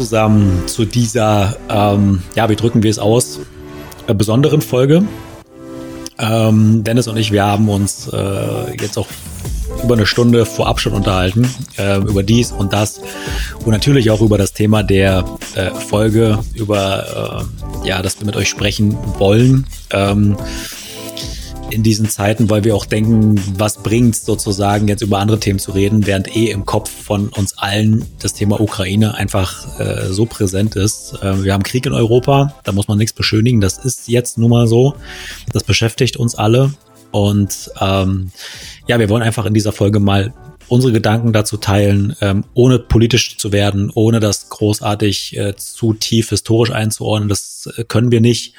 Zusammen zu dieser, ähm, ja, wie drücken wir es aus, äh, besonderen Folge. Ähm, Dennis und ich, wir haben uns äh, jetzt auch über eine Stunde vorab schon unterhalten, äh, über dies und das und natürlich auch über das Thema der äh, Folge, über äh, ja, dass wir mit euch sprechen wollen. Ähm, in diesen Zeiten, weil wir auch denken, was bringt sozusagen jetzt über andere Themen zu reden, während eh im Kopf von uns allen das Thema Ukraine einfach äh, so präsent ist. Äh, wir haben Krieg in Europa, da muss man nichts beschönigen, das ist jetzt nun mal so. Das beschäftigt uns alle und ähm, ja, wir wollen einfach in dieser Folge mal unsere Gedanken dazu teilen, ähm, ohne politisch zu werden, ohne das großartig äh, zu tief historisch einzuordnen. Das äh, können wir nicht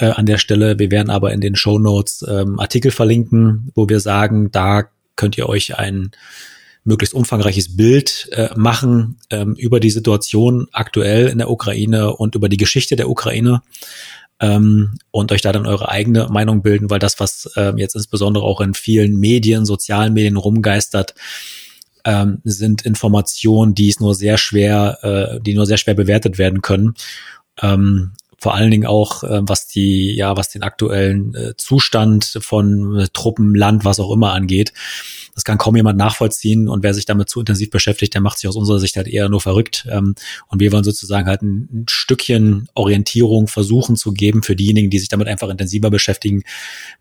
äh, an der Stelle. Wir werden aber in den Show Notes ähm, Artikel verlinken, wo wir sagen, da könnt ihr euch ein möglichst umfangreiches Bild äh, machen ähm, über die Situation aktuell in der Ukraine und über die Geschichte der Ukraine ähm, und euch da dann eure eigene Meinung bilden, weil das, was ähm, jetzt insbesondere auch in vielen Medien, sozialen Medien rumgeistert, ähm, sind Informationen, die es nur sehr schwer, äh, die nur sehr schwer bewertet werden können. Ähm, vor allen Dingen auch, äh, was die, ja, was den aktuellen äh, Zustand von äh, Truppen, Land, was auch immer angeht. Das kann kaum jemand nachvollziehen und wer sich damit zu intensiv beschäftigt, der macht sich aus unserer Sicht halt eher nur verrückt. Ähm, und wir wollen sozusagen halt ein, Stückchen Orientierung versuchen zu geben für diejenigen, die sich damit einfach intensiver beschäftigen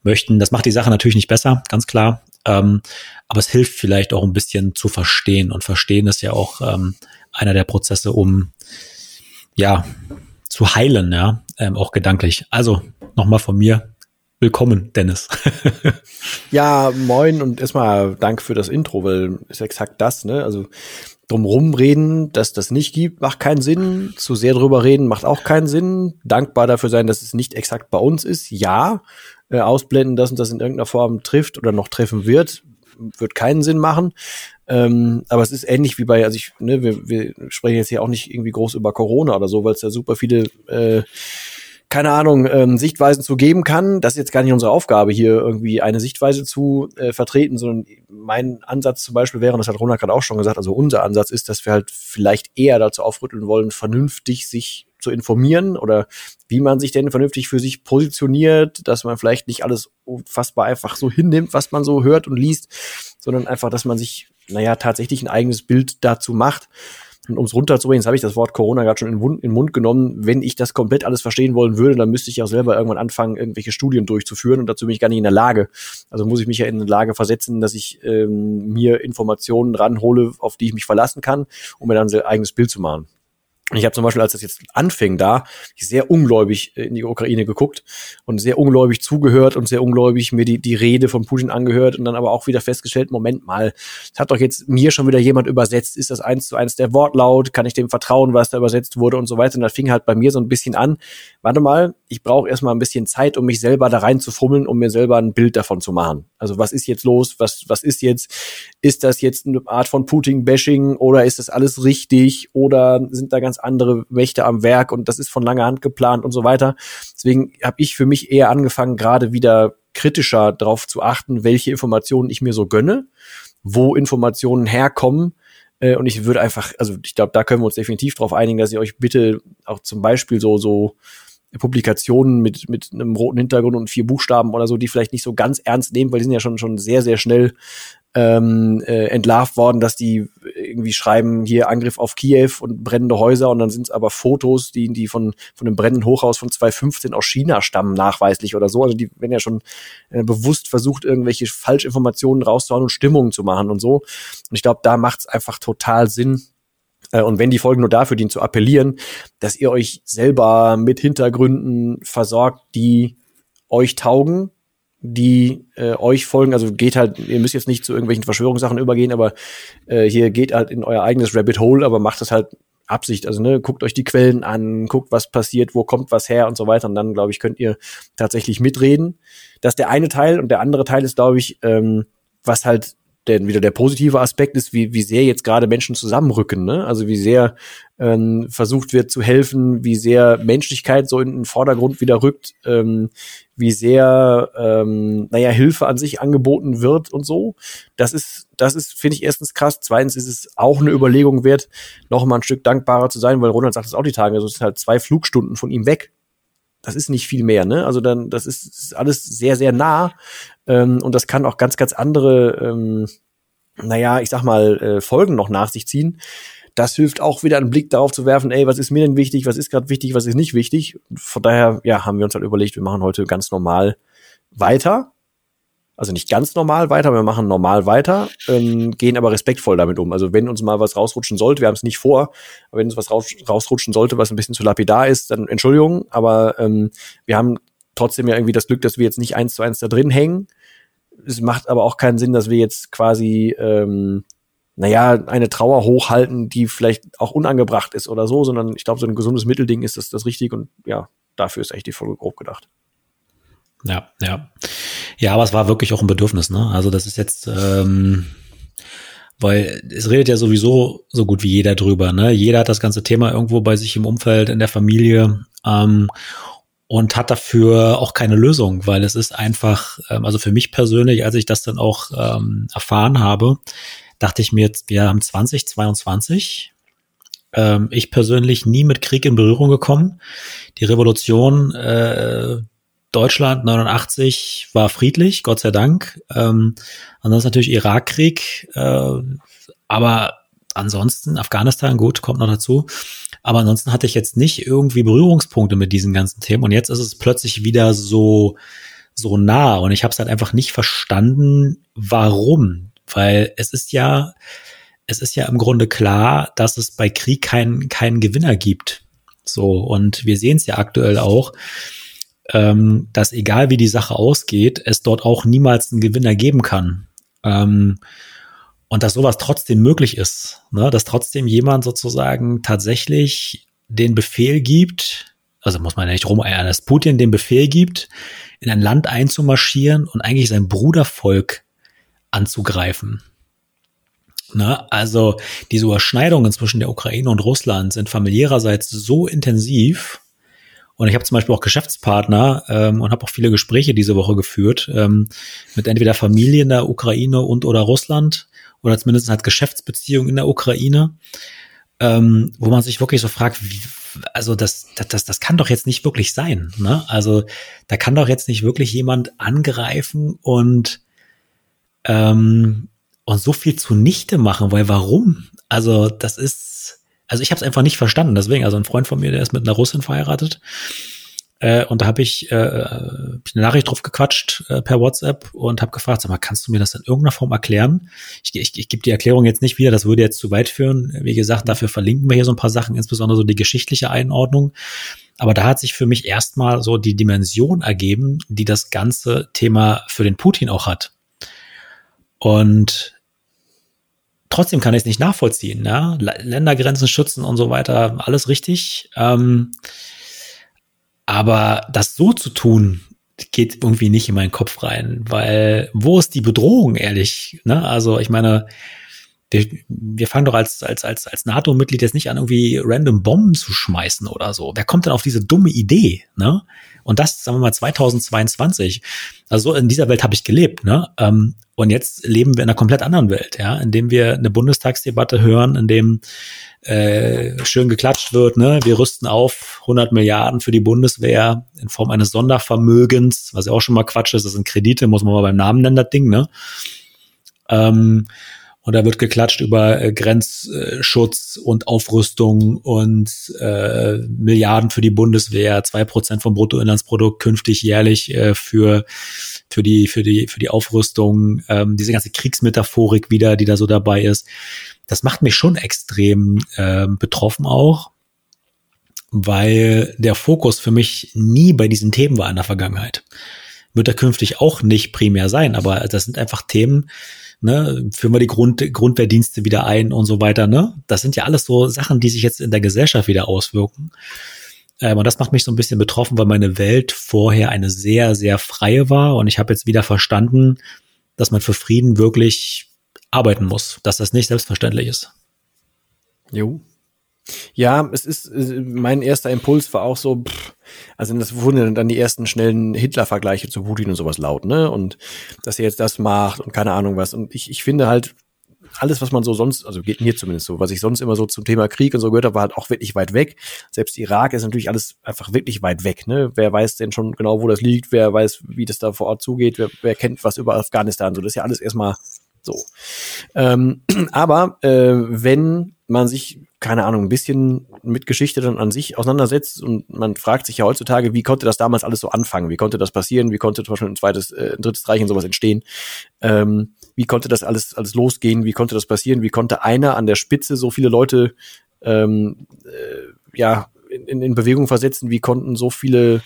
möchten. Das macht die Sache natürlich nicht besser, ganz klar. Ähm, aber es hilft vielleicht auch ein bisschen zu verstehen. Und verstehen ist ja auch ähm, einer der Prozesse, um ja zu heilen, ja, ähm, auch gedanklich. Also nochmal von mir. Willkommen, Dennis. ja, moin und erstmal danke für das Intro, weil ist exakt das, ne? Also drumrum reden, dass das nicht gibt, macht keinen Sinn. Zu sehr drüber reden macht auch keinen Sinn. Dankbar dafür sein, dass es nicht exakt bei uns ist. Ja, äh, ausblenden, dass uns das in irgendeiner Form trifft oder noch treffen wird, wird keinen Sinn machen. Ähm, aber es ist ähnlich wie bei, also ich, ne, wir, wir sprechen jetzt hier auch nicht irgendwie groß über Corona oder so, weil es ja super viele äh, keine Ahnung, ähm, Sichtweisen zu geben kann. Das ist jetzt gar nicht unsere Aufgabe, hier irgendwie eine Sichtweise zu äh, vertreten, sondern mein Ansatz zum Beispiel wäre, und das hat Ronald gerade auch schon gesagt, also unser Ansatz ist, dass wir halt vielleicht eher dazu aufrütteln wollen, vernünftig sich zu informieren oder wie man sich denn vernünftig für sich positioniert, dass man vielleicht nicht alles unfassbar einfach so hinnimmt, was man so hört und liest, sondern einfach, dass man sich naja, tatsächlich ein eigenes Bild dazu macht. Und um es runterzubringen, jetzt habe ich das Wort Corona gerade schon in, den Mund genommen. Wenn ich das komplett alles verstehen wollen würde, dann müsste ich auch selber irgendwann anfangen, irgendwelche Studien durchzuführen. Und dazu bin ich gar nicht in der Lage. Also muss ich mich ja in eine Lage versetzen, dass ich ähm, mir Informationen ranhole, auf die ich mich verlassen kann, um mir dann ein eigenes Bild zu machen. Ich habe zum Beispiel, als das jetzt anfing, da sehr ungläubig in die Ukraine geguckt und sehr ungläubig zugehört und sehr ungläubig mir die, die Rede von Putin angehört und dann aber auch wieder festgestellt, Moment mal, das hat doch jetzt mir schon wieder jemand übersetzt, ist das eins zu eins der Wortlaut, kann ich dem vertrauen, was da übersetzt wurde und so weiter. Und da fing halt bei mir so ein bisschen an, warte mal, ich brauche erstmal ein bisschen Zeit, um mich selber da rein zu fummeln, um mir selber ein Bild davon zu machen. Also was ist jetzt los? Was, was ist jetzt? Ist das jetzt eine Art von Putin-Bashing oder ist das alles richtig oder sind da ganz andere Mächte am Werk und das ist von langer Hand geplant und so weiter. Deswegen habe ich für mich eher angefangen, gerade wieder kritischer darauf zu achten, welche Informationen ich mir so gönne, wo Informationen herkommen. Äh, und ich würde einfach, also ich glaube, da können wir uns definitiv darauf einigen, dass ihr euch bitte auch zum Beispiel so, so Publikationen mit, mit einem roten Hintergrund und vier Buchstaben oder so, die vielleicht nicht so ganz ernst nehmen, weil die sind ja schon, schon sehr, sehr schnell ähm, äh, entlarvt worden, dass die irgendwie schreiben, hier Angriff auf Kiew und brennende Häuser und dann sind es aber Fotos, die, die von, von einem brennenden Hochhaus von 2015 aus China stammen, nachweislich oder so. Also die werden ja schon äh, bewusst versucht, irgendwelche Falschinformationen rauszuhauen und Stimmungen zu machen und so. Und ich glaube, da macht es einfach total Sinn, äh, und wenn die Folgen nur dafür dienen, zu appellieren, dass ihr euch selber mit Hintergründen versorgt, die euch taugen, die äh, euch folgen. Also geht halt, ihr müsst jetzt nicht zu irgendwelchen Verschwörungssachen übergehen, aber äh, hier geht halt in euer eigenes Rabbit Hole, aber macht das halt Absicht. Also ne, guckt euch die Quellen an, guckt, was passiert, wo kommt was her und so weiter. Und dann, glaube ich, könnt ihr tatsächlich mitreden. Das ist der eine Teil und der andere Teil ist, glaube ich, ähm, was halt der, wieder der positive Aspekt ist, wie, wie sehr jetzt gerade Menschen zusammenrücken, ne? Also wie sehr ähm, versucht wird zu helfen, wie sehr Menschlichkeit so in den Vordergrund wieder rückt, ähm, wie sehr, ähm, naja, Hilfe an sich angeboten wird und so. Das ist, das ist, finde ich, erstens krass. Zweitens ist es auch eine Überlegung wert, noch mal ein Stück dankbarer zu sein, weil Ronald sagt es auch die Tage, also es sind halt zwei Flugstunden von ihm weg. Das ist nicht viel mehr, ne? Also dann, das ist, ist alles sehr, sehr nah. Ähm, und das kann auch ganz, ganz andere, ähm, naja, ich sag mal, äh, Folgen noch nach sich ziehen das hilft auch wieder einen Blick darauf zu werfen, ey, was ist mir denn wichtig, was ist gerade wichtig, was ist nicht wichtig. Von daher, ja, haben wir uns halt überlegt, wir machen heute ganz normal weiter. Also nicht ganz normal weiter, wir machen normal weiter, ähm, gehen aber respektvoll damit um. Also wenn uns mal was rausrutschen sollte, wir haben es nicht vor, aber wenn uns was raus, rausrutschen sollte, was ein bisschen zu lapidar ist, dann Entschuldigung, aber ähm, wir haben trotzdem ja irgendwie das Glück, dass wir jetzt nicht eins zu eins da drin hängen. Es macht aber auch keinen Sinn, dass wir jetzt quasi ähm, naja, eine Trauer hochhalten, die vielleicht auch unangebracht ist oder so, sondern ich glaube, so ein gesundes Mittelding ist das, das richtig und ja, dafür ist echt die Folge grob gedacht. Ja, ja. Ja, aber es war wirklich auch ein Bedürfnis, ne? Also das ist jetzt, ähm, weil es redet ja sowieso so gut wie jeder drüber, ne? Jeder hat das ganze Thema irgendwo bei sich im Umfeld, in der Familie. Ähm, und hat dafür auch keine Lösung, weil es ist einfach, ähm, also für mich persönlich, als ich das dann auch ähm, erfahren habe, dachte ich mir wir haben 2022. Ähm, ich persönlich nie mit Krieg in Berührung gekommen. Die Revolution äh, Deutschland 89 war friedlich, Gott sei Dank. Ähm, ansonsten natürlich Irakkrieg, äh, aber ansonsten Afghanistan, gut, kommt noch dazu. Aber ansonsten hatte ich jetzt nicht irgendwie Berührungspunkte mit diesen ganzen Themen. Und jetzt ist es plötzlich wieder so so nah und ich habe es halt einfach nicht verstanden, warum. Weil es ist ja, es ist ja im Grunde klar, dass es bei Krieg keinen keinen Gewinner gibt. So, und wir sehen es ja aktuell auch, ähm, dass egal wie die Sache ausgeht, es dort auch niemals einen Gewinner geben kann. Ähm, und dass sowas trotzdem möglich ist, ne? dass trotzdem jemand sozusagen tatsächlich den Befehl gibt, also muss man ja nicht rumeiern, dass Putin den Befehl gibt, in ein Land einzumarschieren und eigentlich sein Brudervolk anzugreifen. Na, also diese Überschneidungen zwischen der Ukraine und Russland sind familiärerseits so intensiv. Und ich habe zum Beispiel auch Geschäftspartner ähm, und habe auch viele Gespräche diese Woche geführt ähm, mit entweder Familien der Ukraine und oder Russland oder zumindest halt Geschäftsbeziehungen in der Ukraine, ähm, wo man sich wirklich so fragt, wie, also das, das, das kann doch jetzt nicht wirklich sein. Ne? Also da kann doch jetzt nicht wirklich jemand angreifen und ähm, und so viel zunichte machen, weil warum? Also das ist, also ich habe es einfach nicht verstanden. Deswegen, also ein Freund von mir, der ist mit einer Russin verheiratet. Äh, und da habe ich, äh, eine Nachricht drauf gequatscht äh, per WhatsApp und habe gefragt, sag mal, kannst du mir das in irgendeiner Form erklären? Ich, ich, ich gebe die Erklärung jetzt nicht wieder, das würde jetzt zu weit führen. Wie gesagt, dafür verlinken wir hier so ein paar Sachen, insbesondere so die geschichtliche Einordnung. Aber da hat sich für mich erstmal so die Dimension ergeben, die das ganze Thema für den Putin auch hat. Und trotzdem kann ich es nicht nachvollziehen. Ja? Ländergrenzen schützen und so weiter, alles richtig. Ähm, aber das so zu tun, geht irgendwie nicht in meinen Kopf rein, weil wo ist die Bedrohung, ehrlich? Ne? Also ich meine, wir, wir fangen doch als, als, als, als NATO-Mitglied jetzt nicht an, irgendwie random Bomben zu schmeißen oder so. Wer kommt denn auf diese dumme Idee? Ne? Und das, sagen wir mal, 2022. Also in dieser Welt habe ich gelebt. Ne? Ähm, und jetzt leben wir in einer komplett anderen Welt, ja, in dem wir eine Bundestagsdebatte hören, in dem äh, schön geklatscht wird, ne, wir rüsten auf 100 Milliarden für die Bundeswehr in Form eines Sondervermögens, was ja auch schon mal Quatsch ist, das sind Kredite, muss man mal beim Namen nennen, das Ding, ne. Ähm, und da wird geklatscht über äh, Grenzschutz und Aufrüstung und äh, Milliarden für die Bundeswehr, zwei Prozent vom Bruttoinlandsprodukt künftig jährlich äh, für für die für die für die Aufrüstung, ähm, diese ganze Kriegsmetaphorik wieder, die da so dabei ist. Das macht mich schon extrem äh, betroffen auch, weil der Fokus für mich nie bei diesen Themen war in der Vergangenheit. Wird er künftig auch nicht primär sein, aber das sind einfach Themen, ne, führen wir die Grund, Grundwehrdienste wieder ein und so weiter, ne? Das sind ja alles so Sachen, die sich jetzt in der Gesellschaft wieder auswirken. Ähm, und das macht mich so ein bisschen betroffen, weil meine Welt vorher eine sehr, sehr freie war und ich habe jetzt wieder verstanden, dass man für Frieden wirklich arbeiten muss, dass das nicht selbstverständlich ist. Jo. Ja, es ist, mein erster Impuls war auch so, pff, also das wurden dann die ersten schnellen Hitler-Vergleiche zu Putin und sowas laut, ne? Und dass er jetzt das macht und keine Ahnung was. Und ich, ich finde halt, alles, was man so sonst, also geht mir zumindest so, was ich sonst immer so zum Thema Krieg und so gehört habe, war halt auch wirklich weit weg. Selbst Irak ist natürlich alles einfach wirklich weit weg. Ne? Wer weiß denn schon genau, wo das liegt? Wer weiß, wie das da vor Ort zugeht? Wer, wer kennt was über Afghanistan? So, das ist ja alles erstmal so. Ähm, aber äh, wenn man sich, keine Ahnung, ein bisschen mit Geschichte dann an sich auseinandersetzt und man fragt sich ja heutzutage, wie konnte das damals alles so anfangen? Wie konnte das passieren? Wie konnte zum Beispiel ein zweites, äh, ein drittes Reich und sowas entstehen? Ähm, wie konnte das alles, alles losgehen? Wie konnte das passieren? Wie konnte einer an der Spitze so viele Leute ähm, äh, ja, in, in Bewegung versetzen? Wie konnten so viele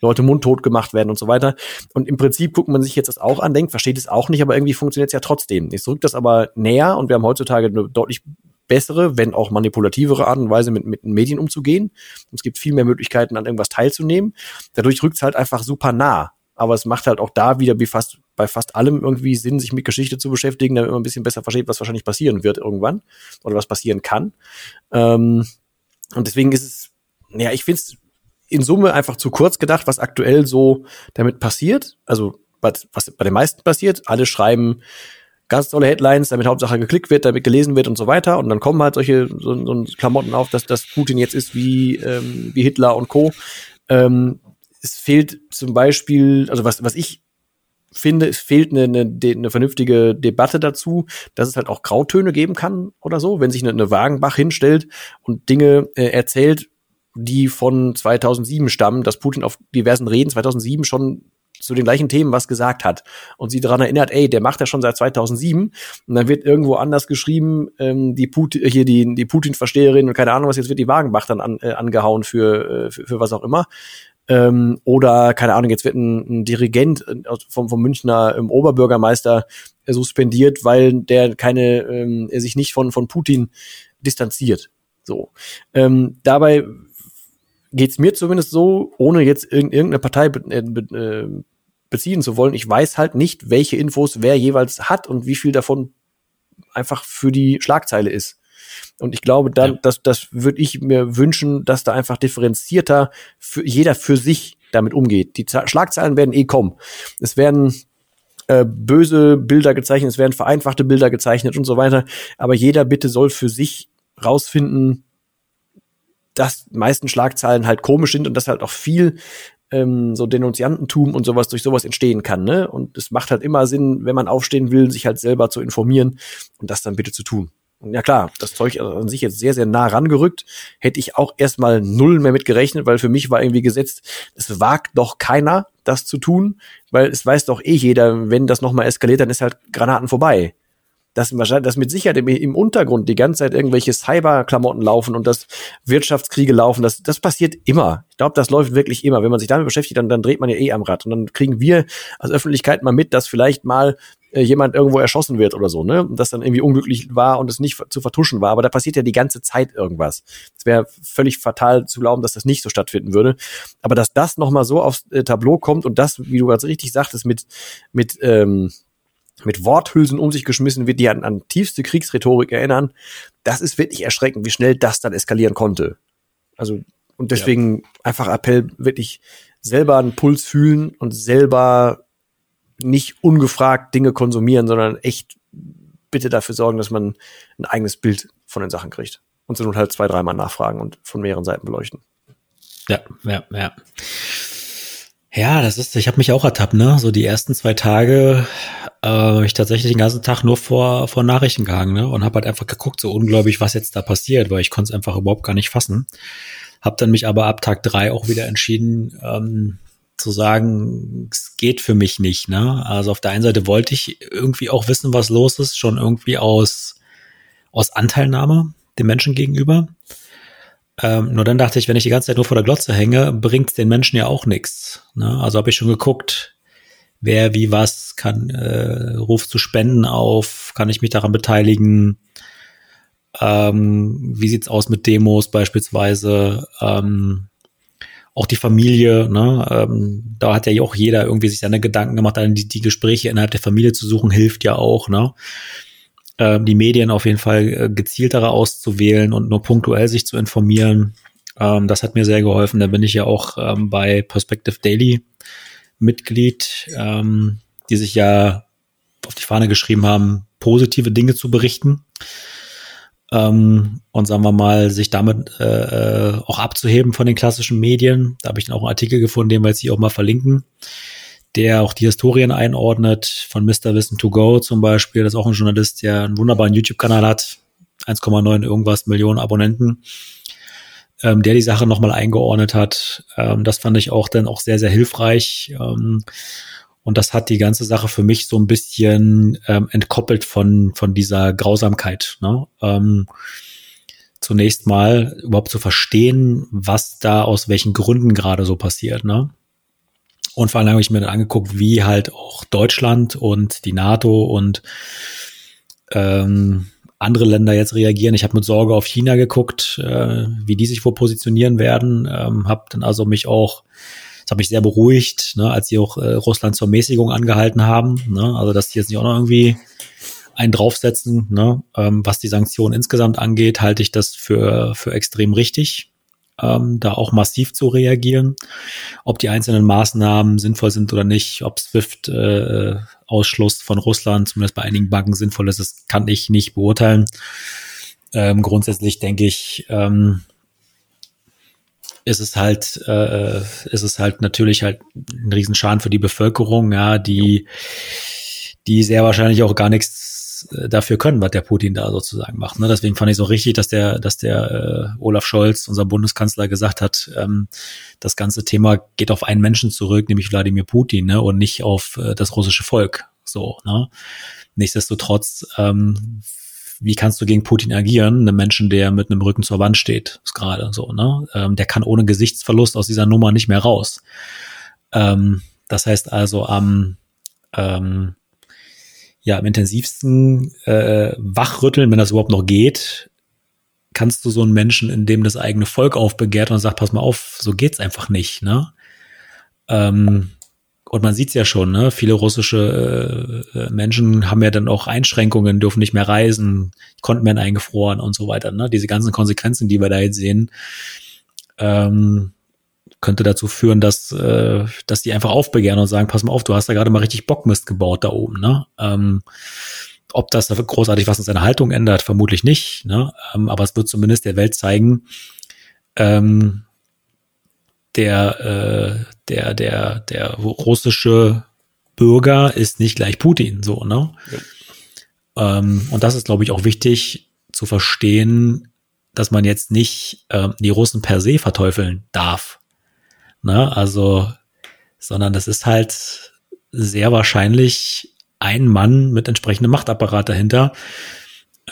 Leute mundtot gemacht werden und so weiter. Und im Prinzip guckt man sich jetzt das auch an, denkt, versteht es auch nicht, aber irgendwie funktioniert es ja trotzdem. Jetzt rückt das aber näher und wir haben heutzutage eine deutlich bessere, wenn auch manipulativere Art und Weise mit, mit Medien umzugehen. Es gibt viel mehr Möglichkeiten, an irgendwas teilzunehmen. Dadurch rückt es halt einfach super nah. Aber es macht halt auch da wieder wie fast bei fast allem irgendwie Sinn, sich mit Geschichte zu beschäftigen, damit man ein bisschen besser versteht, was wahrscheinlich passieren wird irgendwann oder was passieren kann. Ähm, und deswegen ist es, ja, ich finde es in Summe einfach zu kurz gedacht, was aktuell so damit passiert. Also was, was bei den meisten passiert. Alle schreiben ganz tolle Headlines, damit Hauptsache geklickt wird, damit gelesen wird und so weiter. Und dann kommen halt solche so, so Klamotten auf, dass, dass Putin jetzt ist wie, ähm, wie Hitler und Co. Ähm, es fehlt zum Beispiel, also was, was ich finde, es fehlt eine, eine, eine vernünftige Debatte dazu, dass es halt auch Grautöne geben kann oder so, wenn sich eine, eine Wagenbach hinstellt und Dinge äh, erzählt, die von 2007 stammen, dass Putin auf diversen Reden 2007 schon zu den gleichen Themen was gesagt hat und sie daran erinnert, ey, der macht ja schon seit 2007 und dann wird irgendwo anders geschrieben, ähm, die Putin, hier die, die Putin-Versteherin und keine Ahnung was, jetzt wird die Wagenbach dann an, äh, angehauen für, äh, für, für was auch immer. Ähm, oder, keine Ahnung, jetzt wird ein, ein Dirigent äh, vom, vom Münchner ähm, Oberbürgermeister äh, suspendiert, weil der keine, ähm, er sich nicht von, von Putin distanziert. So. Ähm, dabei geht's mir zumindest so, ohne jetzt irgendeine Partei be äh, beziehen zu wollen. Ich weiß halt nicht, welche Infos wer jeweils hat und wie viel davon einfach für die Schlagzeile ist. Und ich glaube, dann, ja. das, das würde ich mir wünschen, dass da einfach differenzierter für jeder für sich damit umgeht. Die Z Schlagzeilen werden eh kommen. Es werden äh, böse Bilder gezeichnet, es werden vereinfachte Bilder gezeichnet und so weiter. Aber jeder bitte soll für sich rausfinden, dass meisten Schlagzeilen halt komisch sind und dass halt auch viel ähm, so Denunziantentum und sowas durch sowas entstehen kann. Ne? Und es macht halt immer Sinn, wenn man aufstehen will, sich halt selber zu informieren und das dann bitte zu tun. Und ja klar, das Zeug an sich jetzt sehr, sehr nah rangerückt. Hätte ich auch erstmal null mehr mit gerechnet, weil für mich war irgendwie gesetzt, es wagt doch keiner, das zu tun, weil es weiß doch eh jeder, wenn das nochmal eskaliert, dann ist halt Granaten vorbei dass wahrscheinlich, dass mit Sicherheit im, im Untergrund die ganze Zeit irgendwelche Cyberklamotten laufen und dass Wirtschaftskriege laufen, das, das passiert immer. Ich glaube, das läuft wirklich immer. Wenn man sich damit beschäftigt, dann, dann dreht man ja eh am Rad. Und dann kriegen wir als Öffentlichkeit mal mit, dass vielleicht mal äh, jemand irgendwo erschossen wird oder so, ne? Und das dann irgendwie unglücklich war und es nicht zu vertuschen war. Aber da passiert ja die ganze Zeit irgendwas. Es wäre völlig fatal zu glauben, dass das nicht so stattfinden würde. Aber dass das nochmal so aufs äh, Tableau kommt und das, wie du ganz richtig sagtest, mit, mit, ähm, mit Worthülsen um sich geschmissen wird, die an, an tiefste Kriegsrhetorik erinnern, das ist wirklich erschreckend, wie schnell das dann eskalieren konnte. Also, und deswegen ja. einfach Appell, wirklich selber einen Puls fühlen und selber nicht ungefragt Dinge konsumieren, sondern echt bitte dafür sorgen, dass man ein eigenes Bild von den Sachen kriegt. Und so nun halt zwei, dreimal nachfragen und von mehreren Seiten beleuchten. Ja, ja, ja. Ja, das ist, ich habe mich auch ertappt, ne? So die ersten zwei Tage äh, ich tatsächlich den ganzen Tag nur vor, vor Nachrichten gehangen, ne? Und habe halt einfach geguckt, so ungläubig, was jetzt da passiert, weil ich konnte es einfach überhaupt gar nicht fassen. Hab dann mich aber ab Tag drei auch wieder entschieden, ähm, zu sagen, es geht für mich nicht, ne? Also auf der einen Seite wollte ich irgendwie auch wissen, was los ist, schon irgendwie aus, aus Anteilnahme dem Menschen gegenüber. Ähm, nur dann dachte ich, wenn ich die ganze Zeit nur vor der Glotze hänge, bringt den Menschen ja auch nichts. Ne? Also habe ich schon geguckt, wer wie was kann, äh, ruft zu Spenden auf, kann ich mich daran beteiligen. Ähm, wie sieht's aus mit Demos beispielsweise? Ähm, auch die Familie, ne? ähm, da hat ja auch jeder irgendwie sich seine Gedanken gemacht, die, die Gespräche innerhalb der Familie zu suchen, hilft ja auch, ne? Äh, die Medien auf jeden Fall äh, gezieltere auszuwählen und nur punktuell sich zu informieren. Ähm, das hat mir sehr geholfen. Da bin ich ja auch ähm, bei Perspective Daily Mitglied, ähm, die sich ja auf die Fahne geschrieben haben, positive Dinge zu berichten. Ähm, und sagen wir mal, sich damit äh, äh, auch abzuheben von den klassischen Medien. Da habe ich dann auch einen Artikel gefunden, den wir jetzt hier auch mal verlinken, der auch die Historien einordnet, von Mr. Wissen to Go zum Beispiel. Das ist auch ein Journalist, der einen wunderbaren YouTube-Kanal hat, 1,9 irgendwas Millionen Abonnenten, ähm, der die Sache nochmal eingeordnet hat. Ähm, das fand ich auch dann auch sehr, sehr hilfreich. Ähm, und das hat die ganze Sache für mich so ein bisschen ähm, entkoppelt von, von dieser Grausamkeit. Ne? Ähm, zunächst mal überhaupt zu verstehen, was da aus welchen Gründen gerade so passiert. Ne? Und vor allem habe ich mir dann angeguckt, wie halt auch Deutschland und die NATO und ähm, andere Länder jetzt reagieren. Ich habe mit Sorge auf China geguckt, äh, wie die sich wohl positionieren werden. Ähm, habe dann also mich auch das hat mich sehr beruhigt, ne, als sie auch äh, Russland zur Mäßigung angehalten haben. Ne, also dass die jetzt nicht auch noch irgendwie einen draufsetzen. Ne, ähm, was die Sanktionen insgesamt angeht, halte ich das für, für extrem richtig, ähm, da auch massiv zu reagieren. Ob die einzelnen Maßnahmen sinnvoll sind oder nicht, ob SWIFT äh, von Russland, zumindest bei einigen Banken sinnvoll ist, das kann ich nicht beurteilen. Ähm, grundsätzlich denke ich, ähm, ist es halt, äh, ist es halt natürlich halt ein Riesenschaden für die Bevölkerung, ja, die, die sehr wahrscheinlich auch gar nichts äh, dafür können, was der Putin da sozusagen macht. Ne? Deswegen fand ich so richtig, dass der, dass der äh, Olaf Scholz, unser Bundeskanzler, gesagt hat, ähm, das ganze Thema geht auf einen Menschen zurück, nämlich Wladimir Putin, ne? und nicht auf äh, das russische Volk. So, ne? Nichtsdestotrotz ähm, wie kannst du gegen Putin agieren? Einem Menschen, der mit einem Rücken zur Wand steht, ist gerade so, ne? Ähm, der kann ohne Gesichtsverlust aus dieser Nummer nicht mehr raus. Ähm, das heißt also am ähm, ja, am intensivsten äh, wachrütteln, wenn das überhaupt noch geht, kannst du so einen Menschen, in dem das eigene Volk aufbegehrt und sagt, pass mal auf, so geht's einfach nicht, ne? Ähm, und man sieht es ja schon, ne? viele russische äh, Menschen haben ja dann auch Einschränkungen, dürfen nicht mehr reisen, Konten werden eingefroren und so weiter. Ne? Diese ganzen Konsequenzen, die wir da jetzt sehen, ähm, könnte dazu führen, dass, äh, dass die einfach aufbegehren und sagen, pass mal auf, du hast da gerade mal richtig Bockmist gebaut da oben. Ne? Ähm, ob das großartig was in seiner Haltung ändert, vermutlich nicht. Ne? Ähm, aber es wird zumindest der Welt zeigen, ähm, der, äh, der, der, der russische Bürger ist nicht gleich Putin, so, ne? Ja. Ähm, und das ist, glaube ich, auch wichtig zu verstehen, dass man jetzt nicht äh, die Russen per se verteufeln darf. Ne? Also, sondern das ist halt sehr wahrscheinlich ein Mann mit entsprechendem Machtapparat dahinter,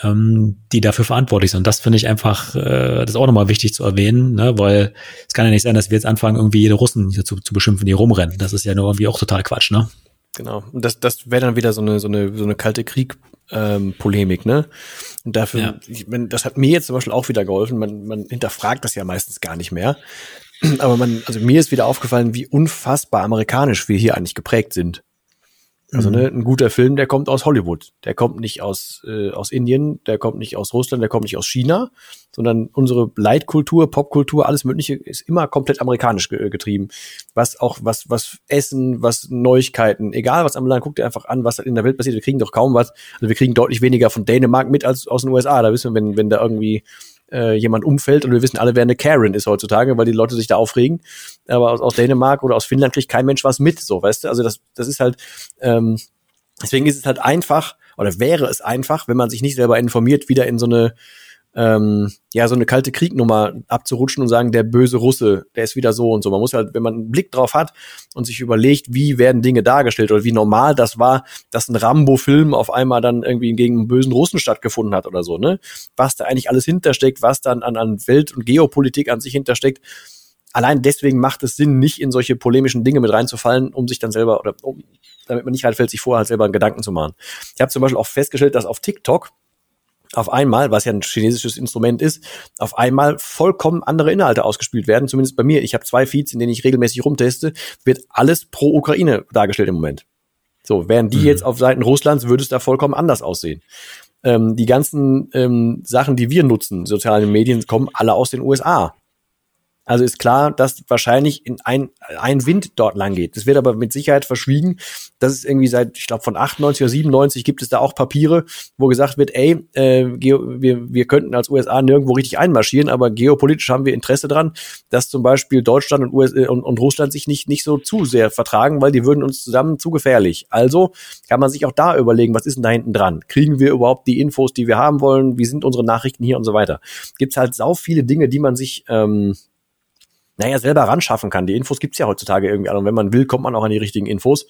ähm, die dafür verantwortlich sind. Und das finde ich einfach, äh, das ist auch nochmal wichtig zu erwähnen, ne? weil es kann ja nicht sein, dass wir jetzt anfangen, irgendwie jede Russen hier zu, zu beschimpfen, die rumrennen. Das ist ja nur irgendwie auch total Quatsch, ne? Genau. Und das, das wäre dann wieder so eine, so eine, so eine kalte Krieg, ähm, Polemik, ne? Und dafür, ja. ich, wenn, das hat mir jetzt zum Beispiel auch wieder geholfen. Man, man hinterfragt das ja meistens gar nicht mehr. Aber man, also mir ist wieder aufgefallen, wie unfassbar amerikanisch wir hier eigentlich geprägt sind. Also ne, mhm. ein guter Film, der kommt aus Hollywood. Der kommt nicht aus, äh, aus Indien, der kommt nicht aus Russland, der kommt nicht aus China, sondern unsere Leitkultur, Popkultur, alles Mögliche ist immer komplett amerikanisch getrieben. Was auch, was, was Essen, was Neuigkeiten, egal was am Land, guck dir einfach an, was in der Welt passiert. Wir kriegen doch kaum was. Also wir kriegen deutlich weniger von Dänemark mit als aus den USA. Da wissen wir, wenn, wenn da irgendwie äh, jemand umfällt und wir wissen alle, wer eine Karen ist heutzutage, weil die Leute sich da aufregen. Aber aus, aus Dänemark oder aus Finnland kriegt kein Mensch was mit, so, weißt du? Also das, das ist halt, ähm, deswegen ist es halt einfach, oder wäre es einfach, wenn man sich nicht selber informiert, wieder in so eine ähm, ja, so eine kalte Kriegnummer abzurutschen und sagen, der böse Russe, der ist wieder so und so. Man muss halt, wenn man einen Blick drauf hat und sich überlegt, wie werden Dinge dargestellt oder wie normal das war, dass ein Rambo-Film auf einmal dann irgendwie gegen einen bösen Russen stattgefunden hat oder so, ne? Was da eigentlich alles hintersteckt, was dann an, an Welt- und Geopolitik an sich hintersteckt. Allein deswegen macht es Sinn, nicht in solche polemischen Dinge mit reinzufallen, um sich dann selber oder um, damit man nicht halt fällt, sich vorher halt selber einen Gedanken zu machen. Ich habe zum Beispiel auch festgestellt, dass auf TikTok auf einmal, was ja ein chinesisches Instrument ist, auf einmal vollkommen andere Inhalte ausgespielt werden. Zumindest bei mir. Ich habe zwei Feeds, in denen ich regelmäßig rumteste, wird alles pro Ukraine dargestellt im Moment. So, wären die mhm. jetzt auf Seiten Russlands, würde es da vollkommen anders aussehen. Ähm, die ganzen ähm, Sachen, die wir nutzen, soziale Medien, kommen alle aus den USA. Also ist klar, dass wahrscheinlich in ein, ein Wind dort lang geht. Das wird aber mit Sicherheit verschwiegen. Das ist irgendwie seit, ich glaube, von 98 oder 97 gibt es da auch Papiere, wo gesagt wird, ey, äh, wir, wir könnten als USA nirgendwo richtig einmarschieren, aber geopolitisch haben wir Interesse dran, dass zum Beispiel Deutschland und, US äh, und, und Russland sich nicht, nicht so zu sehr vertragen, weil die würden uns zusammen zu gefährlich. Also kann man sich auch da überlegen, was ist denn da hinten dran? Kriegen wir überhaupt die Infos, die wir haben wollen? Wie sind unsere Nachrichten hier und so weiter? Gibt es halt sau viele Dinge, die man sich ähm, naja, selber ran schaffen kann. Die Infos gibt's ja heutzutage irgendwie alle. Und wenn man will, kommt man auch an die richtigen Infos.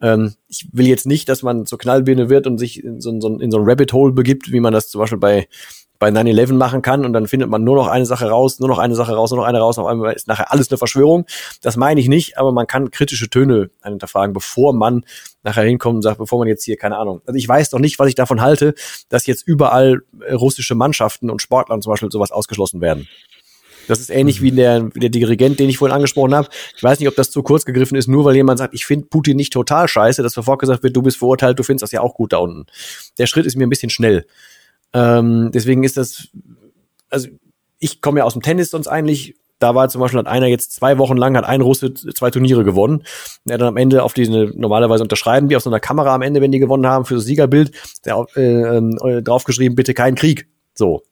Ähm, ich will jetzt nicht, dass man zur Knallbirne wird und sich in so, so, in so ein Rabbit Hole begibt, wie man das zum Beispiel bei, bei 9-11 machen kann und dann findet man nur noch eine Sache raus, nur noch eine Sache raus, nur noch eine raus, auf einmal ist nachher alles eine Verschwörung. Das meine ich nicht, aber man kann kritische Töne hinterfragen, bevor man nachher hinkommt und sagt, bevor man jetzt hier, keine Ahnung. Also ich weiß doch nicht, was ich davon halte, dass jetzt überall russische Mannschaften und Sportler zum Beispiel sowas ausgeschlossen werden. Das ist ähnlich mhm. wie der, der Dirigent, den ich vorhin angesprochen habe. Ich weiß nicht, ob das zu kurz gegriffen ist, nur weil jemand sagt, ich finde Putin nicht total scheiße, dass sofort gesagt wird, du bist verurteilt, du findest das ja auch gut da unten. Der Schritt ist mir ein bisschen schnell. Ähm, deswegen ist das, also ich komme ja aus dem Tennis sonst eigentlich. Da war zum Beispiel hat einer jetzt zwei Wochen lang, hat ein Russe zwei Turniere gewonnen. Und er dann am Ende auf diese, normalerweise unterschreiben die auf so einer Kamera am Ende, wenn die gewonnen haben, für das Siegerbild, der, äh, äh, draufgeschrieben, bitte kein Krieg. So.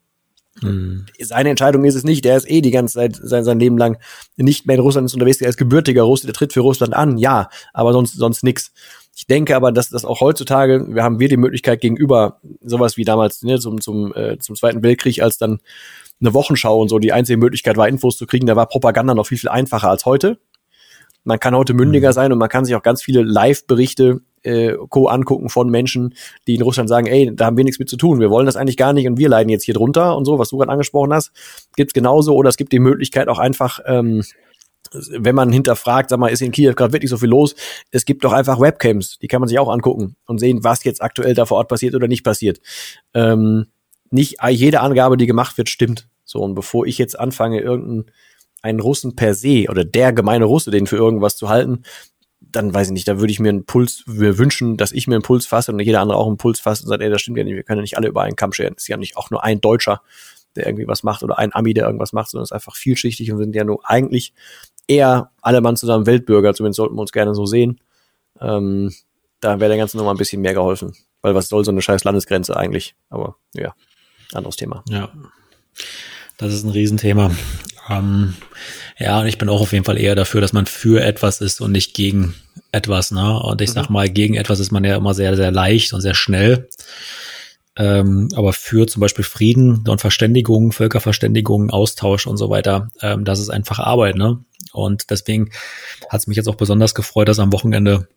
Mhm. Seine Entscheidung ist es nicht. Der ist eh die ganze Zeit sein, sein Leben lang nicht mehr in Russland ist unterwegs. Er ist gebürtiger Russe, der tritt für Russland an, ja, aber sonst sonst nix. Ich denke aber, dass das auch heutzutage, wir haben wir die Möglichkeit gegenüber sowas wie damals ne, zum zum äh, zum Zweiten Weltkrieg, als dann eine Wochenschau und so die einzige Möglichkeit war, Infos zu kriegen. Da war Propaganda noch viel viel einfacher als heute. Man kann heute mündiger mhm. sein und man kann sich auch ganz viele Live-Berichte äh, Co. angucken von Menschen, die in Russland sagen, ey, da haben wir nichts mit zu tun, wir wollen das eigentlich gar nicht und wir leiden jetzt hier drunter und so, was du gerade angesprochen hast, gibt's genauso oder es gibt die Möglichkeit auch einfach, ähm, wenn man hinterfragt, sag mal, ist in Kiew gerade wirklich so viel los? Es gibt doch einfach Webcams, die kann man sich auch angucken und sehen, was jetzt aktuell da vor Ort passiert oder nicht passiert. Ähm, nicht jede Angabe, die gemacht wird, stimmt. So, und bevor ich jetzt anfange, irgendeinen einen Russen per se oder der gemeine Russe, den für irgendwas zu halten, dann weiß ich nicht, da würde ich mir einen Puls mir wünschen, dass ich mir einen Puls fasse und jeder andere auch einen Puls fasst und sagt, ey, das stimmt ja nicht, wir können ja nicht alle über einen Kamm scheren. Es ist ja nicht auch nur ein Deutscher, der irgendwie was macht oder ein Ami, der irgendwas macht, sondern es ist einfach vielschichtig und wir sind ja nur eigentlich eher alle Mann zusammen Weltbürger, zumindest sollten wir uns gerne so sehen. Ähm, da wäre der ganzen Nummer ein bisschen mehr geholfen. Weil was soll so eine scheiß Landesgrenze eigentlich? Aber ja, anderes Thema. Ja. Das ist ein Riesenthema. Ähm, ja, und ich bin auch auf jeden Fall eher dafür, dass man für etwas ist und nicht gegen etwas. Ne? Und ich mhm. sag mal, gegen etwas ist man ja immer sehr, sehr leicht und sehr schnell. Ähm, aber für zum Beispiel Frieden und Verständigung, Völkerverständigung, Austausch und so weiter, ähm, das ist einfach Arbeit. Ne? Und deswegen hat es mich jetzt auch besonders gefreut, dass am Wochenende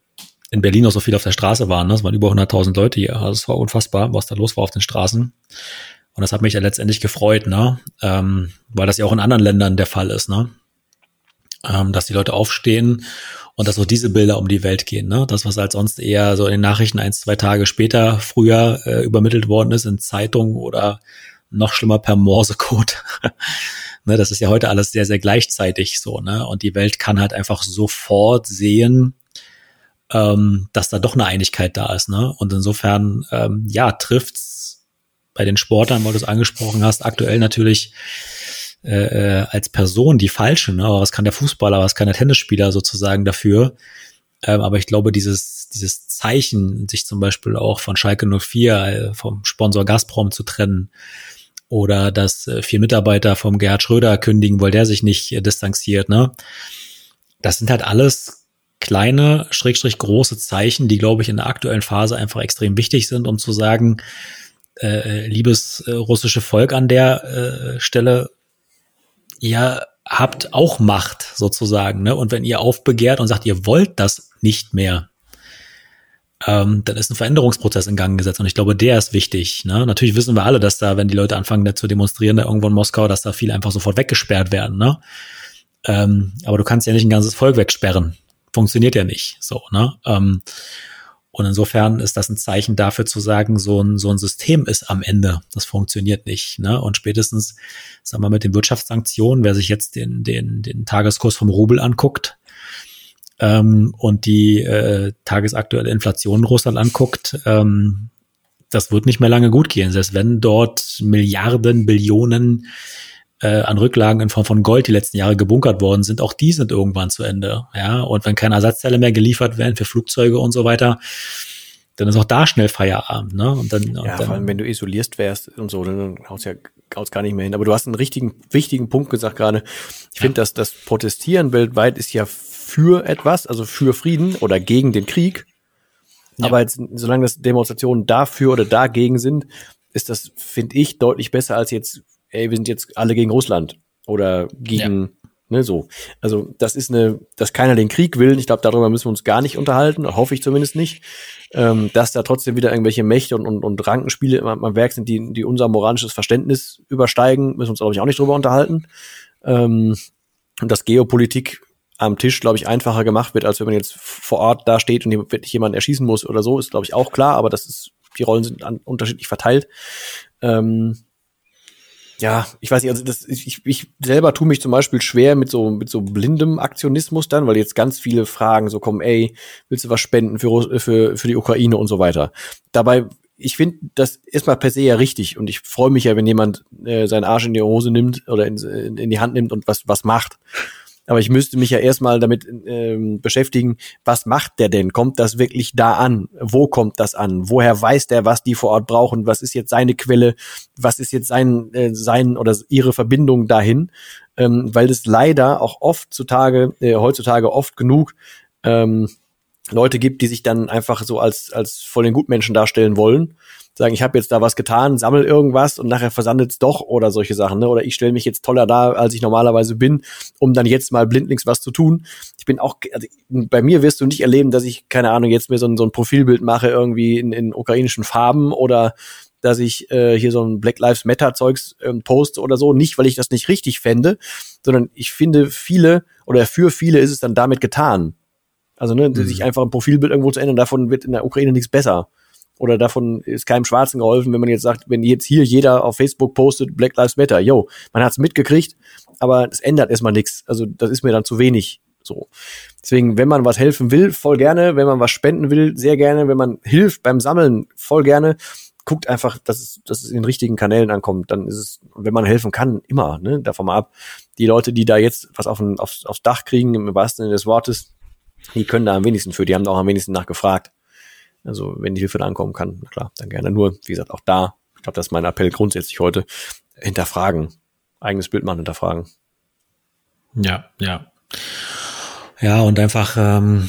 in Berlin auch so viel auf der Straße waren. Ne? Es waren über 100.000 Leute hier. Also es war unfassbar, was da los war auf den Straßen. Und das hat mich ja letztendlich gefreut, ne? Ähm, weil das ja auch in anderen Ländern der Fall ist, ne? Ähm, dass die Leute aufstehen und dass auch diese Bilder um die Welt gehen, ne? Das, was halt sonst eher so in den Nachrichten eins, zwei Tage später, früher äh, übermittelt worden ist in Zeitungen oder noch schlimmer per Morsecode. ne, das ist ja heute alles sehr, sehr gleichzeitig so, ne? Und die Welt kann halt einfach sofort sehen, ähm, dass da doch eine Einigkeit da ist, ne? Und insofern, ähm, ja, trifft's bei den Sportlern, weil du es angesprochen hast, aktuell natürlich äh, äh, als Person die falsche, ne? Aber was kann der Fußballer, was kann der Tennisspieler sozusagen dafür? Ähm, aber ich glaube, dieses, dieses Zeichen, sich zum Beispiel auch von Schalke 04 äh, vom Sponsor Gazprom zu trennen oder dass äh, vier Mitarbeiter vom Gerhard Schröder kündigen, weil der sich nicht äh, distanziert, ne? Das sind halt alles kleine, schrägstrich große Zeichen, die, glaube ich, in der aktuellen Phase einfach extrem wichtig sind, um zu sagen, äh, liebes äh, russische Volk an der äh, Stelle, ihr habt auch Macht sozusagen, ne? Und wenn ihr aufbegehrt und sagt, ihr wollt das nicht mehr, ähm, dann ist ein Veränderungsprozess in Gang gesetzt. Und ich glaube, der ist wichtig. Ne? Natürlich wissen wir alle, dass da, wenn die Leute anfangen da zu demonstrieren, da irgendwo in Moskau, dass da viele einfach sofort weggesperrt werden. Ne? Ähm, aber du kannst ja nicht ein ganzes Volk wegsperren. Funktioniert ja nicht so. Ne? Ähm, und insofern ist das ein Zeichen dafür zu sagen, so ein, so ein System ist am Ende. Das funktioniert nicht. Ne? Und spätestens, sagen wir mit den Wirtschaftssanktionen, wer sich jetzt den, den, den Tageskurs vom Rubel anguckt ähm, und die äh, tagesaktuelle Inflation in Russland anguckt, ähm, das wird nicht mehr lange gut gehen. Selbst wenn dort Milliarden, Billionen äh, an Rücklagen in Form von Gold die letzten Jahre gebunkert worden sind, auch die sind irgendwann zu Ende. Ja, und wenn keine Ersatzteile mehr geliefert werden für Flugzeuge und so weiter, dann ist auch da schnell Feierabend, ne? Und dann, und ja, dann, vor allem, wenn du isolierst wärst und so, dann haut's ja haut's gar nicht mehr hin. Aber du hast einen richtigen, wichtigen Punkt gesagt gerade. Ich ja. finde, dass das Protestieren weltweit ist ja für etwas, also für Frieden oder gegen den Krieg. Ja. Aber jetzt, solange das Demonstrationen dafür oder dagegen sind, ist das, finde ich, deutlich besser als jetzt, ey, wir sind jetzt alle gegen Russland oder gegen, ja. ne, so. Also, das ist eine, dass keiner den Krieg will. Ich glaube, darüber müssen wir uns gar nicht unterhalten, hoffe ich zumindest nicht. Ähm, dass da trotzdem wieder irgendwelche Mächte und, und, und Rankenspiele im, am Werk sind, die, die unser moralisches Verständnis übersteigen, müssen wir uns, glaube ich, auch nicht drüber unterhalten. Ähm, und dass Geopolitik am Tisch, glaube ich, einfacher gemacht wird, als wenn man jetzt vor Ort da steht und wirklich jemanden erschießen muss oder so, ist, glaube ich, auch klar, aber das ist, die Rollen sind an, unterschiedlich verteilt. Ähm, ja, ich weiß nicht, also das, ich, ich selber tue mich zum Beispiel schwer mit so, mit so blindem Aktionismus dann, weil jetzt ganz viele Fragen so kommen, ey, willst du was spenden für, für, für die Ukraine und so weiter. Dabei, ich finde das erstmal per se ja richtig und ich freue mich ja, wenn jemand äh, seinen Arsch in die Hose nimmt oder in, in die Hand nimmt und was, was macht. Aber ich müsste mich ja erstmal damit ähm, beschäftigen, was macht der denn? Kommt das wirklich da an? Wo kommt das an? Woher weiß der, was die vor Ort brauchen? Was ist jetzt seine Quelle? Was ist jetzt sein, äh, sein oder ihre Verbindung dahin? Ähm, weil es leider auch oft zutage, äh, heutzutage oft genug ähm, Leute gibt, die sich dann einfach so als, als voll den Gutmenschen darstellen wollen sagen, ich habe jetzt da was getan, sammel irgendwas und nachher versandet es doch oder solche Sachen. Ne? Oder ich stelle mich jetzt toller da, als ich normalerweise bin, um dann jetzt mal blindlings was zu tun. Ich bin auch, also bei mir wirst du nicht erleben, dass ich, keine Ahnung, jetzt mir so ein, so ein Profilbild mache irgendwie in, in ukrainischen Farben oder dass ich äh, hier so ein Black Lives Matter Zeugs ähm, poste oder so. Nicht, weil ich das nicht richtig fände, sondern ich finde viele oder für viele ist es dann damit getan. Also, ne, mhm. sich einfach ein Profilbild irgendwo zu ändern, davon wird in der Ukraine nichts besser oder davon ist keinem Schwarzen geholfen, wenn man jetzt sagt, wenn jetzt hier jeder auf Facebook postet Black Lives Matter, yo, man hat's mitgekriegt, aber es ändert erstmal nichts. Also das ist mir dann zu wenig. So. Deswegen, wenn man was helfen will, voll gerne. Wenn man was spenden will, sehr gerne. Wenn man hilft beim Sammeln, voll gerne. Guckt einfach, dass es, dass es in den richtigen Kanälen ankommt. Dann ist es, wenn man helfen kann, immer, ne, davon mal ab. Die Leute, die da jetzt was auf ein, aufs, aufs Dach kriegen, im wahrsten Sinne des Wortes, die können da am wenigsten für. Die haben da auch am wenigsten nachgefragt. Also wenn die Hilfe da ankommen kann, klar, dann gerne. Nur, wie gesagt, auch da, ich glaube, das ist mein Appell grundsätzlich heute, hinterfragen. Eigenes Bild machen, hinterfragen. Ja, ja. Ja, und einfach ähm,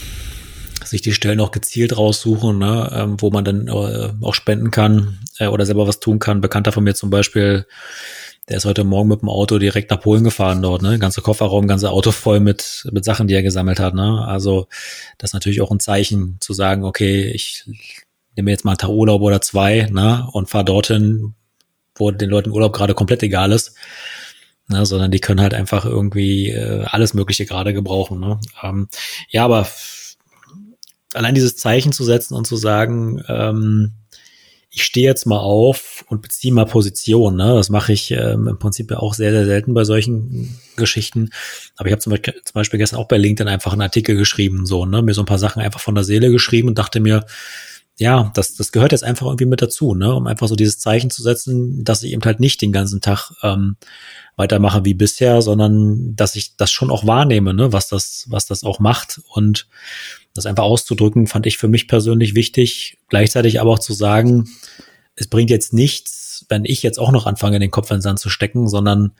sich die Stellen auch gezielt raussuchen, ne, ähm, wo man dann äh, auch spenden kann äh, oder selber was tun kann. Bekannter von mir zum Beispiel, der ist heute Morgen mit dem Auto direkt nach Polen gefahren dort, ne? Ganze Kofferraum, ganze Auto voll mit, mit Sachen, die er gesammelt hat, ne? Also, das ist natürlich auch ein Zeichen zu sagen, okay, ich nehme jetzt mal einen Tag Urlaub oder zwei, ne? Und fahr dorthin, wo den Leuten Urlaub gerade komplett egal ist. Ne, sondern die können halt einfach irgendwie äh, alles Mögliche gerade gebrauchen. Ne? Ähm, ja, aber allein dieses Zeichen zu setzen und zu sagen, ähm, ich stehe jetzt mal auf und beziehe mal Position. Ne? Das mache ich ähm, im Prinzip auch sehr, sehr selten bei solchen Geschichten. Aber ich habe zum, Beispiel, zum Beispiel gestern auch bei LinkedIn einfach einen Artikel geschrieben, so, ne? mir so ein paar Sachen einfach von der Seele geschrieben und dachte mir, ja, das, das gehört jetzt einfach irgendwie mit dazu, ne? um einfach so dieses Zeichen zu setzen, dass ich eben halt nicht den ganzen Tag ähm, weitermache wie bisher, sondern dass ich das schon auch wahrnehme, ne? was das, was das auch macht und das einfach auszudrücken, fand ich für mich persönlich wichtig. Gleichzeitig aber auch zu sagen, es bringt jetzt nichts, wenn ich jetzt auch noch anfange, den Kopf in den Sand zu stecken, sondern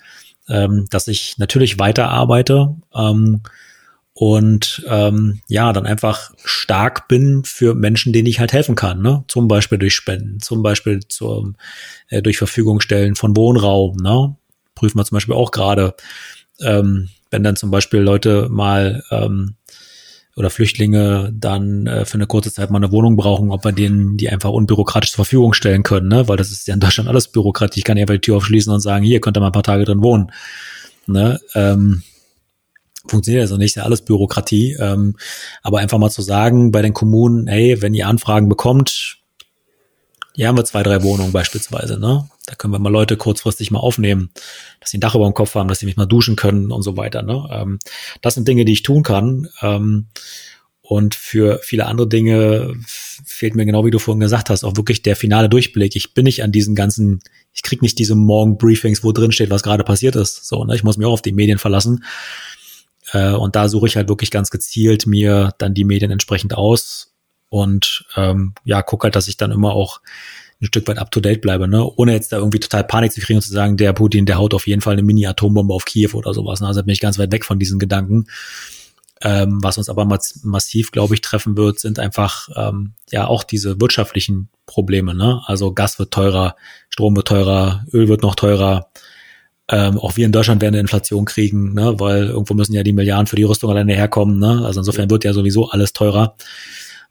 ähm, dass ich natürlich weiterarbeite ähm, und ähm, ja, dann einfach stark bin für Menschen, denen ich halt helfen kann, ne? Zum Beispiel durch Spenden, zum Beispiel zur, äh, durch Verfügung stellen von Wohnraum, ne? Prüfen wir zum Beispiel auch gerade, ähm, wenn dann zum Beispiel Leute mal ähm, oder Flüchtlinge dann äh, für eine kurze Zeit mal eine Wohnung brauchen, ob wir denen die einfach unbürokratisch zur Verfügung stellen können, ne? Weil das ist ja in Deutschland alles Bürokratie. Ich kann einfach die Tür aufschließen und sagen, hier könnt ihr mal ein paar Tage drin wohnen. Ne? Ähm, funktioniert also nicht, ist ja alles Bürokratie. Ähm, aber einfach mal zu sagen bei den Kommunen, hey, wenn ihr Anfragen bekommt, hier haben wir zwei, drei Wohnungen beispielsweise, ne? Da können wir mal Leute kurzfristig mal aufnehmen, dass sie ein Dach über dem Kopf haben, dass sie mich mal duschen können und so weiter, ne? Ähm, das sind Dinge, die ich tun kann. Ähm, und für viele andere Dinge fehlt mir genau wie du vorhin gesagt hast, auch wirklich der finale Durchblick. Ich bin nicht an diesen ganzen, ich krieg nicht diese Morgen-Briefings, wo drin steht, was gerade passiert ist. So, ne? Ich muss mich auch auf die Medien verlassen. Äh, und da suche ich halt wirklich ganz gezielt mir dann die Medien entsprechend aus und ähm, ja, gucke halt, dass ich dann immer auch ein Stück weit up to date bleibe, ne? Ohne jetzt da irgendwie total Panik zu kriegen und zu sagen, der Putin, der haut auf jeden Fall eine Mini-Atombombe auf Kiew oder sowas. Ne? Also bin ich ganz weit weg von diesen Gedanken. Ähm, was uns aber massiv, glaube ich, treffen wird, sind einfach ähm, ja auch diese wirtschaftlichen Probleme. Ne? Also Gas wird teurer, Strom wird teurer, Öl wird noch teurer. Ähm, auch wir in Deutschland werden eine Inflation kriegen, ne? weil irgendwo müssen ja die Milliarden für die Rüstung alleine herkommen. Ne? Also insofern wird ja sowieso alles teurer.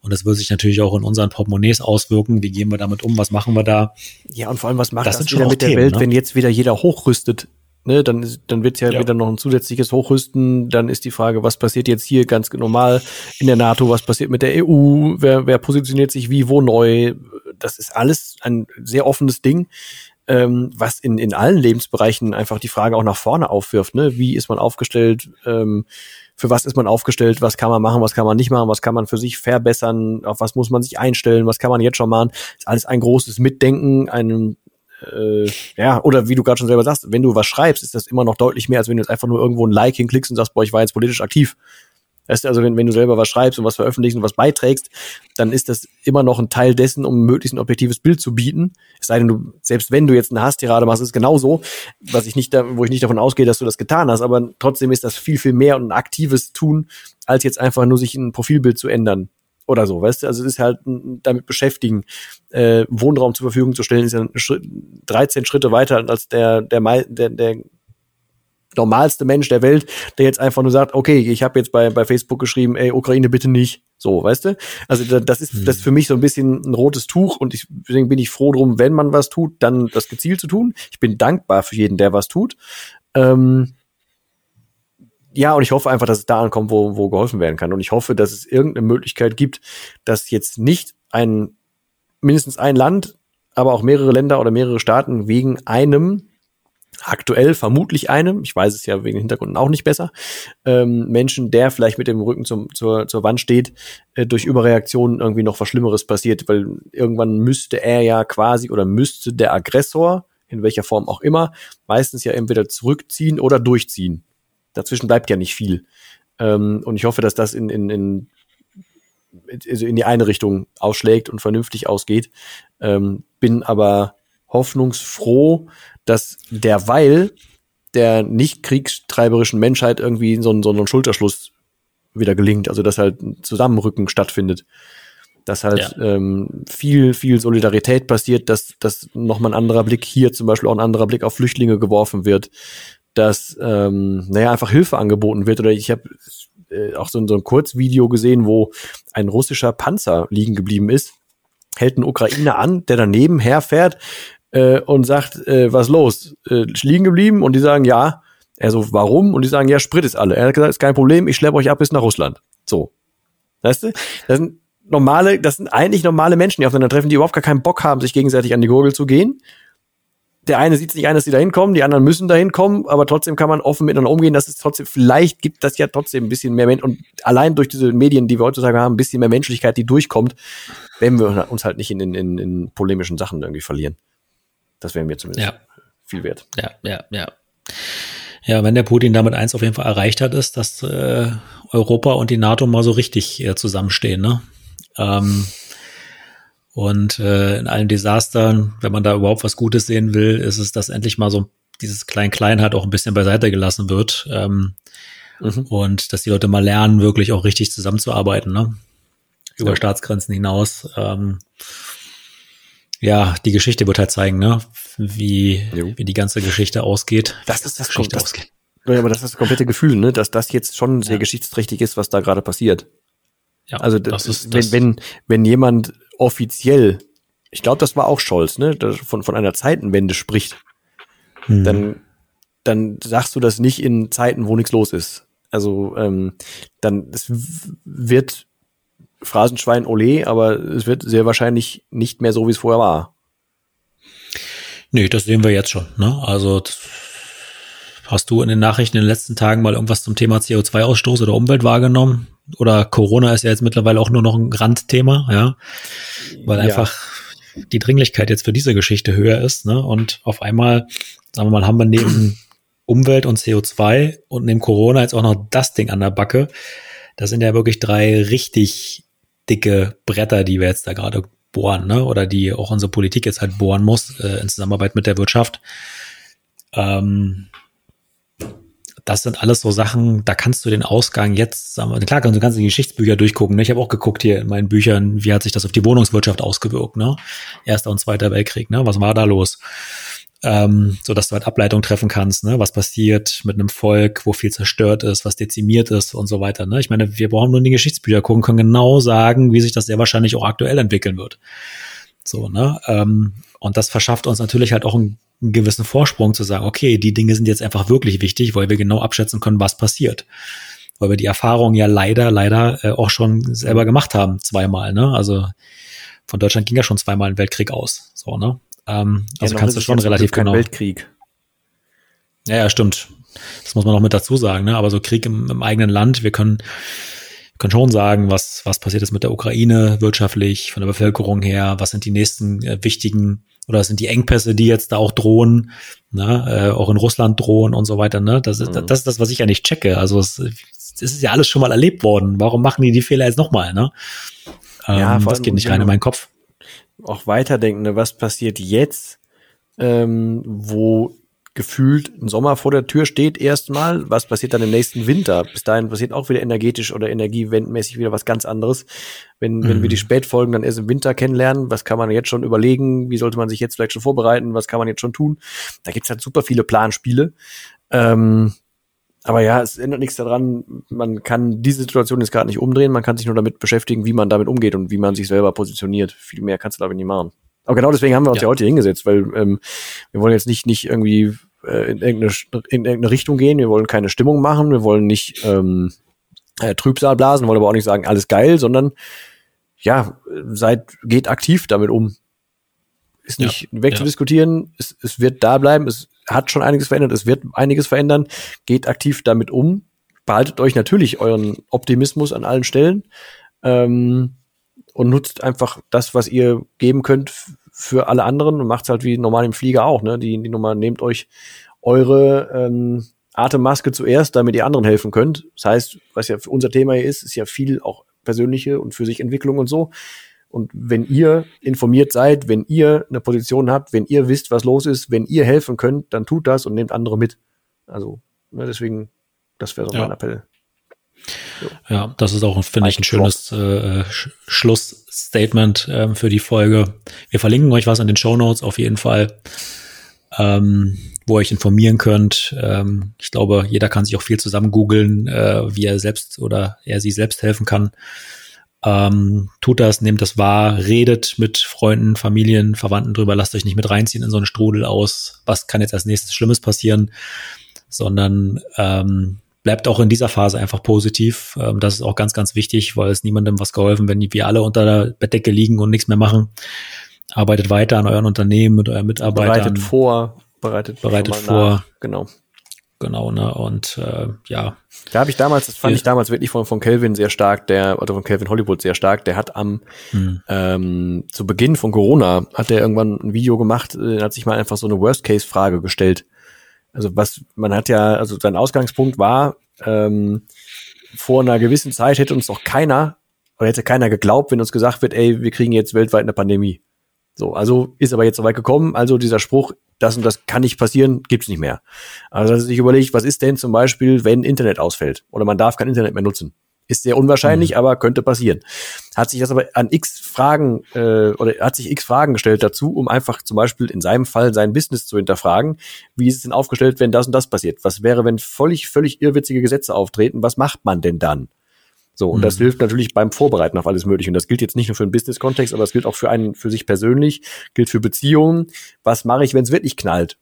Und das wird sich natürlich auch in unseren Portemonnaies auswirken. Wie gehen wir damit um? Was machen wir da? Ja, und vor allem, was macht das, das wieder mit Themen, der Welt, ne? wenn jetzt wieder jeder hochrüstet? Ne, dann, dann wird es ja, ja, wieder noch ein zusätzliches Hochrüsten. Dann ist die Frage, was passiert jetzt hier ganz normal in der NATO? Was passiert mit der EU? Wer, wer positioniert sich wie, wo neu? Das ist alles ein sehr offenes Ding, ähm, was in, in allen Lebensbereichen einfach die Frage auch nach vorne aufwirft. Ne? Wie ist man aufgestellt? Ähm, für was ist man aufgestellt, was kann man machen, was kann man nicht machen, was kann man für sich verbessern, auf was muss man sich einstellen, was kann man jetzt schon machen. ist alles ein großes Mitdenken, ein äh, ja, oder wie du gerade schon selber sagst, wenn du was schreibst, ist das immer noch deutlich mehr, als wenn du jetzt einfach nur irgendwo ein Like hinklickst und sagst, boah, ich war jetzt politisch aktiv. Weißt du, also wenn, wenn du selber was schreibst und was veröffentlichst und was beiträgst, dann ist das immer noch ein Teil dessen, um möglichst ein objektives Bild zu bieten. Es sei denn, du, selbst wenn du jetzt eine Hasstirade machst, ist es genauso, was ich nicht da, wo ich nicht davon ausgehe, dass du das getan hast, aber trotzdem ist das viel, viel mehr und ein aktives Tun, als jetzt einfach nur sich ein Profilbild zu ändern oder so, weißt du? Also es ist halt damit beschäftigen, äh, Wohnraum zur Verfügung zu stellen, ist ja 13 Schritte weiter als der der der, der normalste Mensch der Welt, der jetzt einfach nur sagt, okay, ich habe jetzt bei, bei Facebook geschrieben, ey, Ukraine bitte nicht. So, weißt du? Also das ist das ist für mich so ein bisschen ein rotes Tuch und ich, deswegen bin ich froh drum, wenn man was tut, dann das gezielt zu tun. Ich bin dankbar für jeden, der was tut. Ähm, ja, und ich hoffe einfach, dass es da ankommt, wo, wo geholfen werden kann. Und ich hoffe, dass es irgendeine Möglichkeit gibt, dass jetzt nicht ein, mindestens ein Land, aber auch mehrere Länder oder mehrere Staaten wegen einem aktuell vermutlich einem, ich weiß es ja wegen Hintergründen auch nicht besser, ähm, Menschen, der vielleicht mit dem Rücken zum, zur, zur Wand steht, äh, durch Überreaktionen irgendwie noch was Schlimmeres passiert, weil irgendwann müsste er ja quasi oder müsste der Aggressor, in welcher Form auch immer, meistens ja entweder zurückziehen oder durchziehen. Dazwischen bleibt ja nicht viel. Ähm, und ich hoffe, dass das in, in, in, also in die eine Richtung ausschlägt und vernünftig ausgeht. Ähm, bin aber hoffnungsfroh, dass derweil der nicht kriegstreiberischen Menschheit irgendwie so ein, so ein Schulterschluss wieder gelingt, also dass halt ein Zusammenrücken stattfindet. Dass halt ja. ähm, viel, viel Solidarität passiert, dass, dass nochmal ein anderer Blick hier zum Beispiel auch ein anderer Blick auf Flüchtlinge geworfen wird, dass ähm, naja, einfach Hilfe angeboten wird. Oder ich habe äh, auch so, so ein Kurzvideo gesehen, wo ein russischer Panzer liegen geblieben ist, hält ein Ukrainer an, der daneben herfährt, äh, und sagt, äh, was los? Äh, liegen geblieben? Und die sagen, ja. Er so, warum? Und die sagen, ja, Sprit ist alle. Er hat gesagt, ist kein Problem, ich schleppe euch ab bis nach Russland. So. Weißt du? Das sind normale, das sind eigentlich normale Menschen, die aufeinander treffen, die überhaupt gar keinen Bock haben, sich gegenseitig an die Gurgel zu gehen. Der eine sieht sich ein, dass sie da hinkommen, die anderen müssen da hinkommen, aber trotzdem kann man offen miteinander umgehen. Das ist trotzdem, vielleicht gibt das ja trotzdem ein bisschen mehr Mensch und allein durch diese Medien, die wir heutzutage haben, ein bisschen mehr Menschlichkeit, die durchkommt, wenn wir uns halt nicht in, in, in polemischen Sachen irgendwie verlieren. Das wäre mir zumindest ja. viel wert. Ja, ja, ja. Ja, wenn der Putin damit eins auf jeden Fall erreicht hat, ist, dass äh, Europa und die NATO mal so richtig äh, zusammenstehen. Ne? Ähm, und äh, in allen Desastern, wenn man da überhaupt was Gutes sehen will, ist es, dass endlich mal so dieses Klein-Klein halt auch ein bisschen beiseite gelassen wird. Ähm, mhm. Und dass die Leute mal lernen, wirklich auch richtig zusammenzuarbeiten, ne? Über ja. Staatsgrenzen hinaus. Ähm, ja, die Geschichte wird halt zeigen, ne? Wie, wie die ganze Geschichte ausgeht. Das ist das Geschichte das, ausgeht. Ja, aber das ist das komplette Gefühl, ne? Dass das jetzt schon sehr ja. geschichtsträchtig ist, was da gerade passiert. Ja, also das ist, wenn, wenn, wenn jemand offiziell, ich glaube, das war auch Scholz, ne, von, von einer Zeitenwende spricht, hm. dann, dann sagst du das nicht in Zeiten, wo nichts los ist. Also ähm, dann es wird Phrasenschwein Ole, aber es wird sehr wahrscheinlich nicht mehr so, wie es vorher war. Nee, das sehen wir jetzt schon. Ne? Also hast du in den Nachrichten in den letzten Tagen mal irgendwas zum Thema CO2-Ausstoß oder Umwelt wahrgenommen? Oder Corona ist ja jetzt mittlerweile auch nur noch ein Randthema, ja, weil ja. einfach die Dringlichkeit jetzt für diese Geschichte höher ist, ne? Und auf einmal, sagen wir mal, haben wir neben Umwelt und CO2 und neben Corona jetzt auch noch das Ding an der Backe. Das sind ja wirklich drei richtig dicke Bretter, die wir jetzt da gerade bohren, ne? Oder die auch unsere Politik jetzt halt bohren muss, äh, in Zusammenarbeit mit der Wirtschaft. Ähm, das sind alles so Sachen, da kannst du den Ausgang jetzt, sagen klar, du kannst die Geschichtsbücher durchgucken. Ne? Ich habe auch geguckt hier in meinen Büchern, wie hat sich das auf die Wohnungswirtschaft ausgewirkt, ne? Erster und Zweiter Weltkrieg, ne? Was war da los? Ähm, so dass du halt Ableitung treffen kannst, ne? was passiert mit einem Volk, wo viel zerstört ist, was dezimiert ist und so weiter. Ne? Ich meine, wir brauchen nur in die Geschichtsbücher gucken, können genau sagen, wie sich das sehr wahrscheinlich auch aktuell entwickeln wird. So, ne? Ähm, und das verschafft uns natürlich halt auch einen, einen gewissen Vorsprung zu sagen, okay, die Dinge sind jetzt einfach wirklich wichtig, weil wir genau abschätzen können, was passiert. Weil wir die Erfahrung ja leider, leider äh, auch schon selber gemacht haben, zweimal, ne? Also von Deutschland ging ja schon zweimal ein Weltkrieg aus. So, ne? Ähm, also ja, kannst du schon relativ genau. Weltkrieg. Ja, ja, stimmt. Das muss man noch mit dazu sagen, ne? Aber so Krieg im, im eigenen Land, wir können, können schon sagen, was, was passiert ist mit der Ukraine wirtschaftlich, von der Bevölkerung her, was sind die nächsten äh, wichtigen oder sind die Engpässe, die jetzt da auch drohen, ne? äh, auch in Russland drohen und so weiter. Ne? Das, ist, mhm. das ist das, was ich ja nicht checke. Also es, es ist ja alles schon mal erlebt worden. Warum machen die die Fehler jetzt nochmal? Ne? Ähm, ja, das geht nicht rein in meinen Kopf auch weiterdenken, ne? was passiert jetzt, ähm, wo gefühlt ein Sommer vor der Tür steht erstmal, was passiert dann im nächsten Winter? Bis dahin passiert auch wieder energetisch oder energiewendmäßig wieder was ganz anderes. Wenn, mhm. wenn wir die mhm. Spätfolgen dann erst im Winter kennenlernen, was kann man jetzt schon überlegen, wie sollte man sich jetzt vielleicht schon vorbereiten, was kann man jetzt schon tun? Da gibt's halt super viele Planspiele. Ähm, aber ja, es ändert nichts daran. Man kann diese Situation jetzt gerade nicht umdrehen. Man kann sich nur damit beschäftigen, wie man damit umgeht und wie man sich selber positioniert. Viel mehr kannst du damit nicht machen. Aber genau deswegen haben wir uns ja, ja heute hingesetzt, weil ähm, wir wollen jetzt nicht nicht irgendwie äh, in, irgendeine, in irgendeine Richtung gehen. Wir wollen keine Stimmung machen. Wir wollen nicht ähm, äh, Trübsal blasen, wollen aber auch nicht sagen alles geil, sondern ja, seid geht aktiv damit um. Ist nicht ja, wegzudiskutieren. Ja. Es, es wird da bleiben. Es hat schon einiges verändert, es wird einiges verändern. Geht aktiv damit um. Behaltet euch natürlich euren Optimismus an allen Stellen ähm, und nutzt einfach das, was ihr geben könnt für alle anderen und macht's halt wie normal im Flieger auch. Ne? Die, die Nummer nehmt euch eure ähm, Atemmaske zuerst, damit ihr anderen helfen könnt. Das heißt, was ja für unser Thema hier ist, ist ja viel auch persönliche und für sich Entwicklung und so. Und wenn ihr informiert seid, wenn ihr eine Position habt, wenn ihr wisst, was los ist, wenn ihr helfen könnt, dann tut das und nehmt andere mit. Also, ne, deswegen, das wäre so ja. mein Appell. So. Ja, das ist auch, finde ich, ein schönes äh, Schlussstatement ähm, für die Folge. Wir verlinken euch was in den Show Notes auf jeden Fall, ähm, wo ihr euch informieren könnt. Ähm, ich glaube, jeder kann sich auch viel zusammen googeln, äh, wie er selbst oder er sie selbst helfen kann. Ähm, tut das, nehmt das wahr, redet mit Freunden, Familien, Verwandten drüber, lasst euch nicht mit reinziehen in so einen Strudel aus, was kann jetzt als nächstes Schlimmes passieren, sondern ähm, bleibt auch in dieser Phase einfach positiv. Ähm, das ist auch ganz, ganz wichtig, weil es niemandem was geholfen, wenn wir alle unter der Bettdecke liegen und nichts mehr machen. Arbeitet weiter an euren Unternehmen, mit euren Mitarbeitern. Bereitet vor, bereitet, bereitet vor. Nach. Genau genau, ne? Und äh, ja. Da habe ich damals, das fand ich damals wirklich von, von Kelvin sehr stark, der, oder von Kelvin Hollywood sehr stark, der hat am hm. ähm, zu Beginn von Corona hat er irgendwann ein Video gemacht, äh, hat sich mal einfach so eine Worst-Case-Frage gestellt. Also was, man hat ja, also sein Ausgangspunkt war, ähm, vor einer gewissen Zeit hätte uns doch keiner, oder hätte keiner geglaubt, wenn uns gesagt wird, ey, wir kriegen jetzt weltweit eine Pandemie. So, also ist aber jetzt so weit gekommen, also dieser Spruch, das und das kann nicht passieren, gibt's nicht mehr. Also dass ich überlege, was ist denn zum Beispiel, wenn Internet ausfällt oder man darf kein Internet mehr nutzen? Ist sehr unwahrscheinlich, mhm. aber könnte passieren. Hat sich das aber an x Fragen äh, oder hat sich x Fragen gestellt dazu, um einfach zum Beispiel in seinem Fall sein Business zu hinterfragen. Wie ist es denn aufgestellt, wenn das und das passiert? Was wäre, wenn völlig, völlig irrwitzige Gesetze auftreten? Was macht man denn dann? So, und mhm. das hilft natürlich beim Vorbereiten auf alles Mögliche. Und das gilt jetzt nicht nur für den Business-Kontext, aber es gilt auch für einen, für sich persönlich, gilt für Beziehungen. Was mache ich, wenn es wirklich knallt?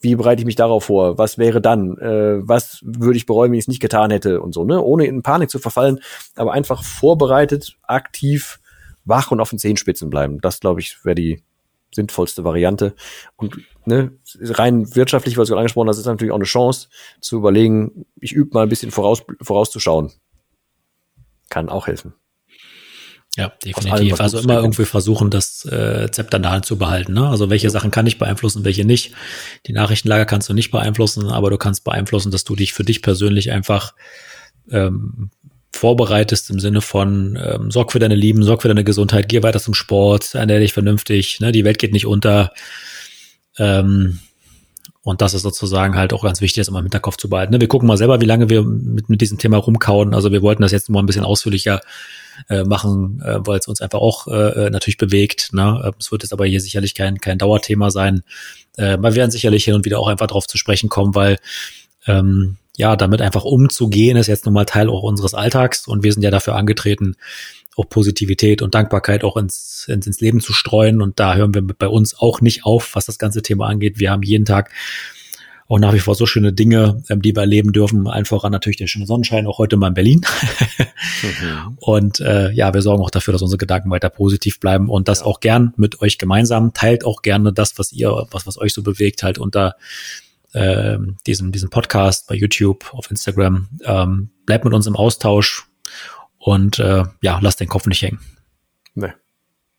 Wie bereite ich mich darauf vor? Was wäre dann? Äh, was würde ich bereuen, wenn ich es nicht getan hätte und so, ne? Ohne in Panik zu verfallen, aber einfach vorbereitet, aktiv, wach und auf den Zehenspitzen bleiben. Das, glaube ich, wäre die, sinnvollste Variante. Und ne, rein wirtschaftlich, was du angesprochen hast, ist natürlich auch eine Chance zu überlegen, ich übe mal ein bisschen voraus, vorauszuschauen. Kann auch helfen. Ja, definitiv. Allem, also immer irgendwie versuchen, das äh, Zepter in der Hand zu behalten. Ne? Also welche Sachen kann ich beeinflussen, welche nicht. Die Nachrichtenlage kannst du nicht beeinflussen, aber du kannst beeinflussen, dass du dich für dich persönlich einfach ähm, vorbereitest im Sinne von ähm, sorg für deine Lieben, sorg für deine Gesundheit, geh weiter zum Sport, ernähre dich vernünftig, ne? die Welt geht nicht unter. Ähm, und das ist sozusagen halt auch ganz wichtig, das immer im Hinterkopf zu behalten. Ne? Wir gucken mal selber, wie lange wir mit, mit diesem Thema rumkauen. Also wir wollten das jetzt mal ein bisschen ausführlicher äh, machen, äh, weil es uns einfach auch äh, äh natürlich bewegt. Ne? Es wird jetzt aber hier sicherlich kein, kein Dauerthema sein. Äh, wir werden sicherlich hin und wieder auch einfach drauf zu sprechen kommen, weil ähm, ja, damit einfach umzugehen, ist jetzt nun mal Teil auch unseres Alltags und wir sind ja dafür angetreten, auch Positivität und Dankbarkeit auch ins, ins, ins Leben zu streuen. Und da hören wir bei uns auch nicht auf, was das ganze Thema angeht. Wir haben jeden Tag auch nach wie vor so schöne Dinge, ähm, die wir erleben dürfen. Einfach an natürlich der schöne Sonnenschein, auch heute mal in Berlin. mhm. Und äh, ja, wir sorgen auch dafür, dass unsere Gedanken weiter positiv bleiben und das auch gern mit euch gemeinsam. Teilt auch gerne das, was ihr, was, was euch so bewegt, halt unter äh, diesem, diesem Podcast bei YouTube, auf Instagram. Ähm, bleibt mit uns im Austausch und äh, ja, lasst den Kopf nicht hängen. Nee,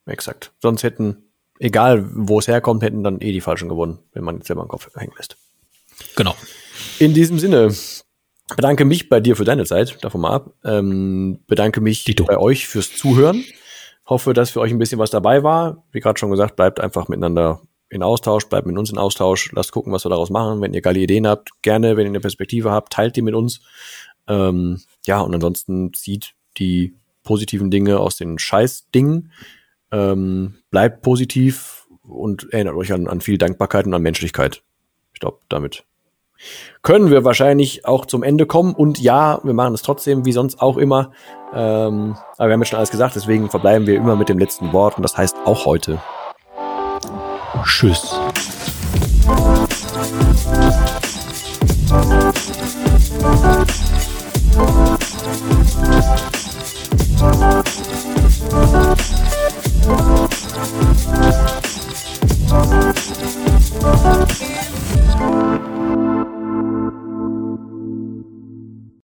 exakt. Sonst hätten, egal wo es herkommt, hätten dann eh die Falschen gewonnen, wenn man jetzt selber den Kopf hängen lässt. Genau. In diesem Sinne, bedanke mich bei dir für deine Zeit, davon mal ab. Ähm, bedanke mich Dito. bei euch fürs Zuhören. Hoffe, dass für euch ein bisschen was dabei war. Wie gerade schon gesagt, bleibt einfach miteinander in Austausch, bleibt mit uns in Austausch, lasst gucken, was wir daraus machen. Wenn ihr geile Ideen habt, gerne, wenn ihr eine Perspektive habt, teilt die mit uns. Ähm, ja, und ansonsten zieht die positiven Dinge aus den Scheiß-Dingen. Ähm, bleibt positiv und erinnert euch an, an viel Dankbarkeit und an Menschlichkeit. Ich glaube, damit können wir wahrscheinlich auch zum Ende kommen. Und ja, wir machen es trotzdem, wie sonst auch immer. Ähm, aber wir haben jetzt schon alles gesagt, deswegen verbleiben wir immer mit dem letzten Wort und das heißt auch heute. Tschüss. Thank Thank you.